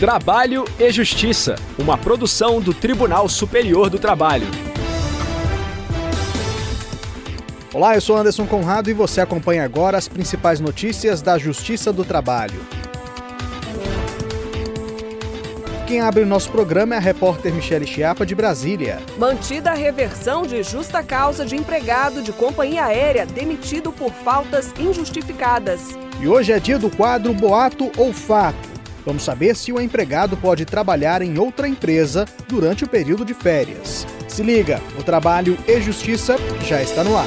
Trabalho e Justiça, uma produção do Tribunal Superior do Trabalho. Olá, eu sou Anderson Conrado e você acompanha agora as principais notícias da Justiça do Trabalho. Quem abre o nosso programa é a repórter Michele Chiapa, de Brasília. Mantida a reversão de justa causa de empregado de companhia aérea demitido por faltas injustificadas. E hoje é dia do quadro Boato ou Fato. Vamos saber se o empregado pode trabalhar em outra empresa durante o período de férias. Se liga, o Trabalho e Justiça já está no ar.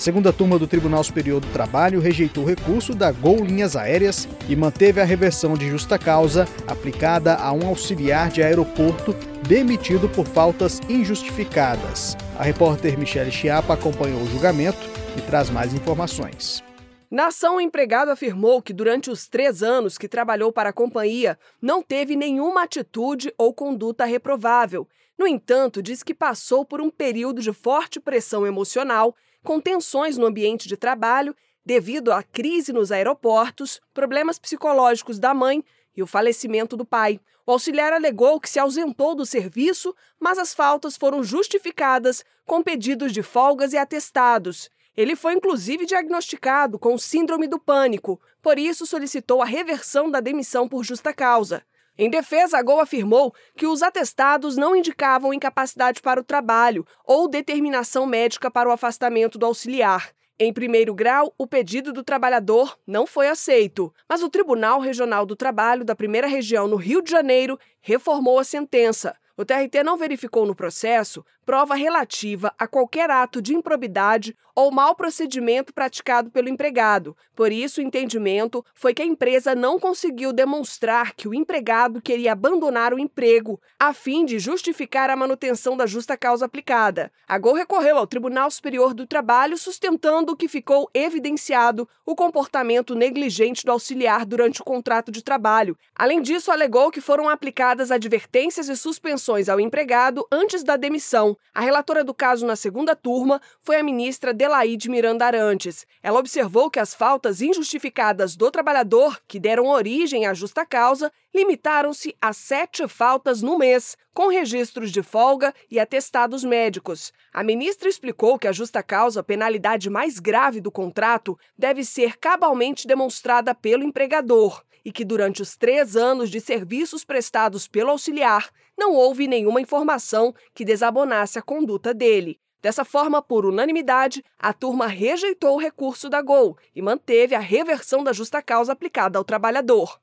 A segunda turma do Tribunal Superior do Trabalho rejeitou o recurso da Gol Linhas Aéreas e manteve a reversão de justa causa aplicada a um auxiliar de aeroporto demitido por faltas injustificadas. A repórter Michele Chiapa acompanhou o julgamento e traz mais informações. Na ação, o empregado afirmou que durante os três anos que trabalhou para a companhia não teve nenhuma atitude ou conduta reprovável. No entanto, diz que passou por um período de forte pressão emocional, com tensões no ambiente de trabalho devido à crise nos aeroportos, problemas psicológicos da mãe e o falecimento do pai. O auxiliar alegou que se ausentou do serviço, mas as faltas foram justificadas com pedidos de folgas e atestados. Ele foi inclusive diagnosticado com síndrome do pânico, por isso solicitou a reversão da demissão por justa causa. Em defesa, a Gol afirmou que os atestados não indicavam incapacidade para o trabalho ou determinação médica para o afastamento do auxiliar. Em primeiro grau, o pedido do trabalhador não foi aceito, mas o Tribunal Regional do Trabalho da Primeira Região no Rio de Janeiro reformou a sentença. O TRT não verificou no processo prova relativa a qualquer ato de improbidade ou mau procedimento praticado pelo empregado. Por isso, o entendimento foi que a empresa não conseguiu demonstrar que o empregado queria abandonar o emprego, a fim de justificar a manutenção da justa causa aplicada. A Gol recorreu ao Tribunal Superior do Trabalho, sustentando que ficou evidenciado o comportamento negligente do auxiliar durante o contrato de trabalho. Além disso, alegou que foram aplicadas advertências e suspensões ao empregado antes da demissão. A relatora do caso na segunda turma foi a ministra Delaide Miranda Arantes. Ela observou que as faltas injustificadas do trabalhador, que deram origem à justa causa, limitaram-se a sete faltas no mês, com registros de folga e atestados médicos. A ministra explicou que a justa causa, penalidade mais grave do contrato, deve ser cabalmente demonstrada pelo empregador e que durante os três anos de serviços prestados pelo auxiliar, não houve nenhuma informação que desabonasse a conduta dele. Dessa forma, por unanimidade, a turma rejeitou o recurso da Gol e manteve a reversão da justa causa aplicada ao trabalhador.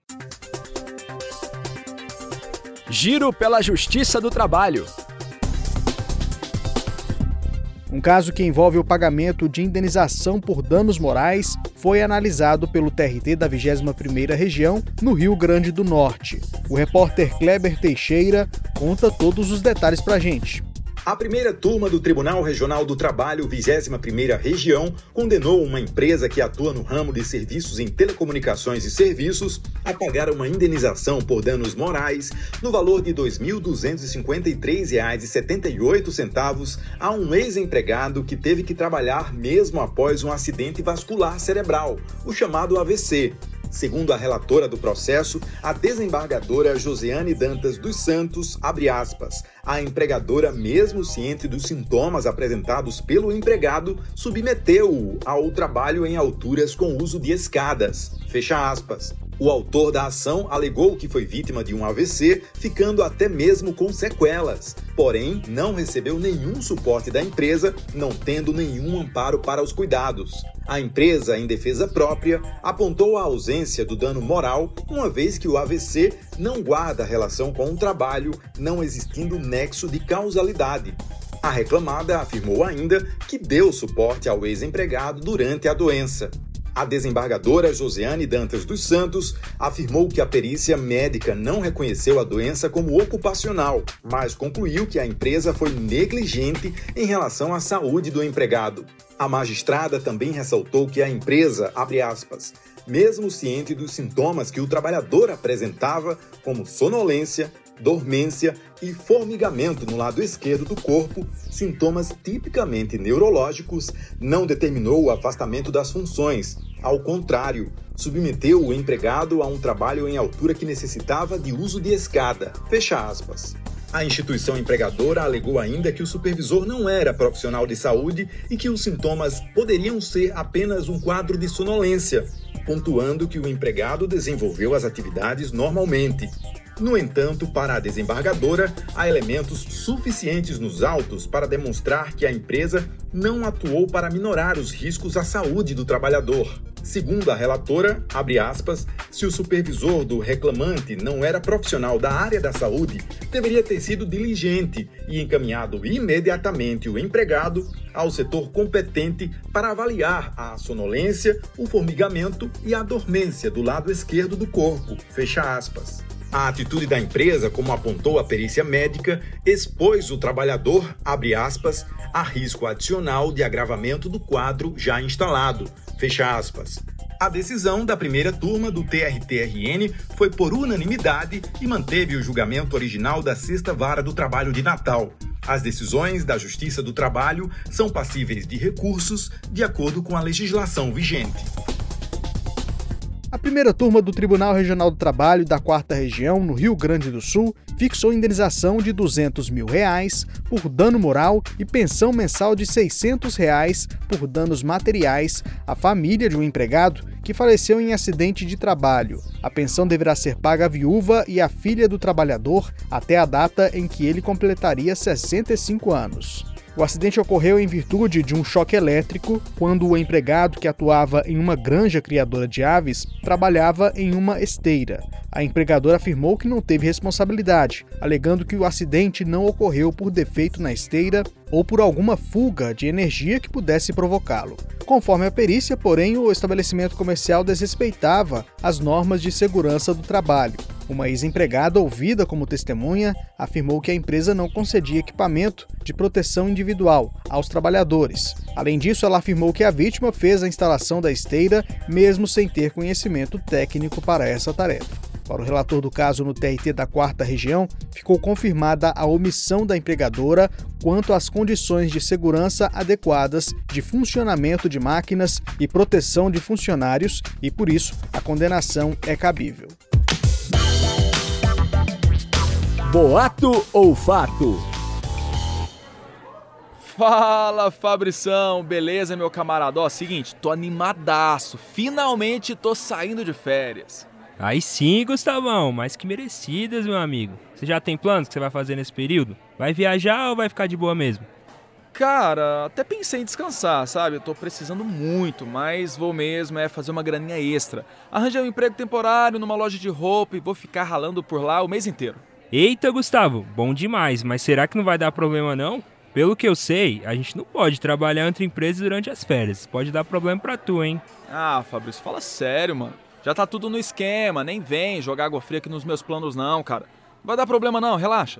Giro pela Justiça do Trabalho. Um caso que envolve o pagamento de indenização por danos morais foi analisado pelo TRT da 21ª Região, no Rio Grande do Norte. O repórter Kleber Teixeira conta todos os detalhes pra gente. A primeira turma do Tribunal Regional do Trabalho, 21ª Região, condenou uma empresa que atua no ramo de serviços em telecomunicações e serviços a pagar uma indenização por danos morais no valor de R$ 2.253,78 a um ex-empregado que teve que trabalhar mesmo após um acidente vascular cerebral, o chamado AVC, Segundo a relatora do processo, a desembargadora Josiane Dantas dos Santos, abre aspas, a empregadora, mesmo ciente dos sintomas apresentados pelo empregado, submeteu-o ao trabalho em alturas com uso de escadas. Fecha aspas. O autor da ação alegou que foi vítima de um AVC, ficando até mesmo com sequelas. Porém, não recebeu nenhum suporte da empresa, não tendo nenhum amparo para os cuidados. A empresa, em defesa própria, apontou a ausência do dano moral, uma vez que o AVC não guarda relação com o trabalho, não existindo nexo de causalidade. A reclamada afirmou ainda que deu suporte ao ex-empregado durante a doença. A desembargadora Josiane Dantas dos Santos afirmou que a perícia médica não reconheceu a doença como ocupacional, mas concluiu que a empresa foi negligente em relação à saúde do empregado. A magistrada também ressaltou que a empresa, abre aspas, mesmo ciente dos sintomas que o trabalhador apresentava, como sonolência, dormência e formigamento no lado esquerdo do corpo, sintomas tipicamente neurológicos, não determinou o afastamento das funções. Ao contrário, submeteu o empregado a um trabalho em altura que necessitava de uso de escada. Fecha aspas. A instituição empregadora alegou ainda que o supervisor não era profissional de saúde e que os sintomas poderiam ser apenas um quadro de sonolência, pontuando que o empregado desenvolveu as atividades normalmente. No entanto, para a desembargadora, há elementos suficientes nos autos para demonstrar que a empresa não atuou para minorar os riscos à saúde do trabalhador. Segundo a relatora, aspas, se o supervisor do reclamante não era profissional da área da saúde, deveria ter sido diligente e encaminhado imediatamente o empregado ao setor competente para avaliar a sonolência, o formigamento e a dormência do lado esquerdo do corpo. Fecha aspas. A atitude da empresa, como apontou a perícia médica, expôs o trabalhador, abre aspas, a risco adicional de agravamento do quadro já instalado, fecha aspas. A decisão da primeira turma do TRTRN foi por unanimidade e manteve o julgamento original da Sexta Vara do Trabalho de Natal. As decisões da Justiça do Trabalho são passíveis de recursos de acordo com a legislação vigente. A primeira turma do Tribunal Regional do Trabalho da Quarta Região, no Rio Grande do Sul, fixou indenização de 200 mil reais por dano moral e pensão mensal de 600 reais por danos materiais à família de um empregado que faleceu em acidente de trabalho. A pensão deverá ser paga à viúva e à filha do trabalhador até a data em que ele completaria 65 anos. O acidente ocorreu em virtude de um choque elétrico quando o empregado que atuava em uma granja criadora de aves trabalhava em uma esteira. A empregadora afirmou que não teve responsabilidade, alegando que o acidente não ocorreu por defeito na esteira ou por alguma fuga de energia que pudesse provocá-lo. Conforme a perícia, porém, o estabelecimento comercial desrespeitava as normas de segurança do trabalho. Uma ex-empregada, ouvida como testemunha, afirmou que a empresa não concedia equipamento de proteção individual aos trabalhadores. Além disso, ela afirmou que a vítima fez a instalação da esteira mesmo sem ter conhecimento técnico para essa tarefa. Para o relator do caso no TRT da Quarta Região, ficou confirmada a omissão da empregadora quanto às condições de segurança adequadas de funcionamento de máquinas e proteção de funcionários e, por isso, a condenação é cabível. Boato ou fato? Fala Fabrição, beleza meu camarada? Ó, seguinte, tô animadaço, finalmente tô saindo de férias. Aí sim, Gustavão, mais que merecidas, meu amigo. Você já tem planos que você vai fazer nesse período? Vai viajar ou vai ficar de boa mesmo? Cara, até pensei em descansar, sabe? Eu tô precisando muito, mas vou mesmo é fazer uma graninha extra. Arranjei um emprego temporário numa loja de roupa e vou ficar ralando por lá o mês inteiro. Eita, Gustavo, bom demais, mas será que não vai dar problema não? Pelo que eu sei, a gente não pode trabalhar entre empresas durante as férias. Pode dar problema pra tu, hein? Ah, Fabrício, fala sério, mano. Já tá tudo no esquema, nem vem jogar água fria aqui nos meus planos não, cara. Não vai dar problema não, relaxa.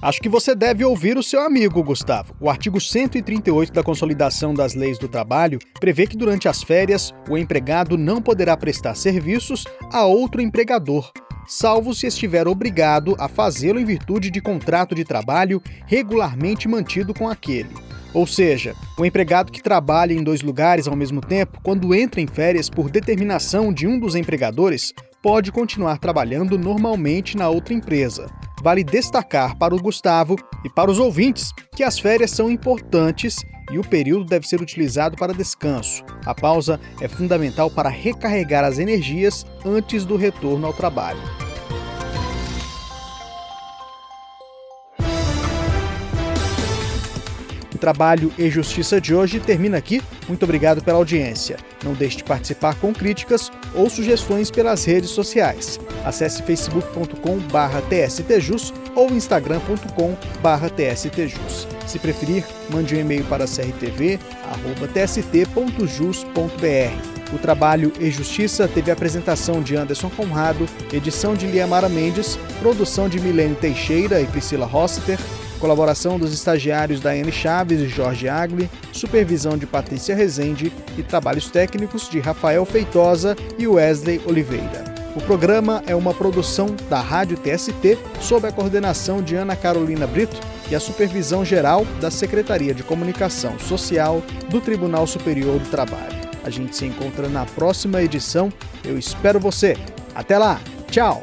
Acho que você deve ouvir o seu amigo, Gustavo. O artigo 138 da Consolidação das Leis do Trabalho prevê que durante as férias o empregado não poderá prestar serviços a outro empregador, salvo se estiver obrigado a fazê-lo em virtude de contrato de trabalho regularmente mantido com aquele. Ou seja, o empregado que trabalha em dois lugares ao mesmo tempo, quando entra em férias por determinação de um dos empregadores, pode continuar trabalhando normalmente na outra empresa. Vale destacar para o Gustavo e para os ouvintes que as férias são importantes e o período deve ser utilizado para descanso. A pausa é fundamental para recarregar as energias antes do retorno ao trabalho. Trabalho e Justiça de hoje termina aqui. Muito obrigado pela audiência. Não deixe de participar com críticas ou sugestões pelas redes sociais. Acesse facebook.com/tstjus ou instagram.com/tstjus. Se preferir, mande um e-mail para crtv@tst.jus.br. O Trabalho e Justiça teve a apresentação de Anderson Conrado, edição de Liamara Mendes, produção de Milene Teixeira e Priscila Rossiter, Colaboração dos estagiários Daiane Chaves e Jorge Agli, supervisão de Patrícia Rezende e trabalhos técnicos de Rafael Feitosa e Wesley Oliveira. O programa é uma produção da Rádio TST sob a coordenação de Ana Carolina Brito e a supervisão geral da Secretaria de Comunicação Social do Tribunal Superior do Trabalho. A gente se encontra na próxima edição. Eu espero você. Até lá. Tchau.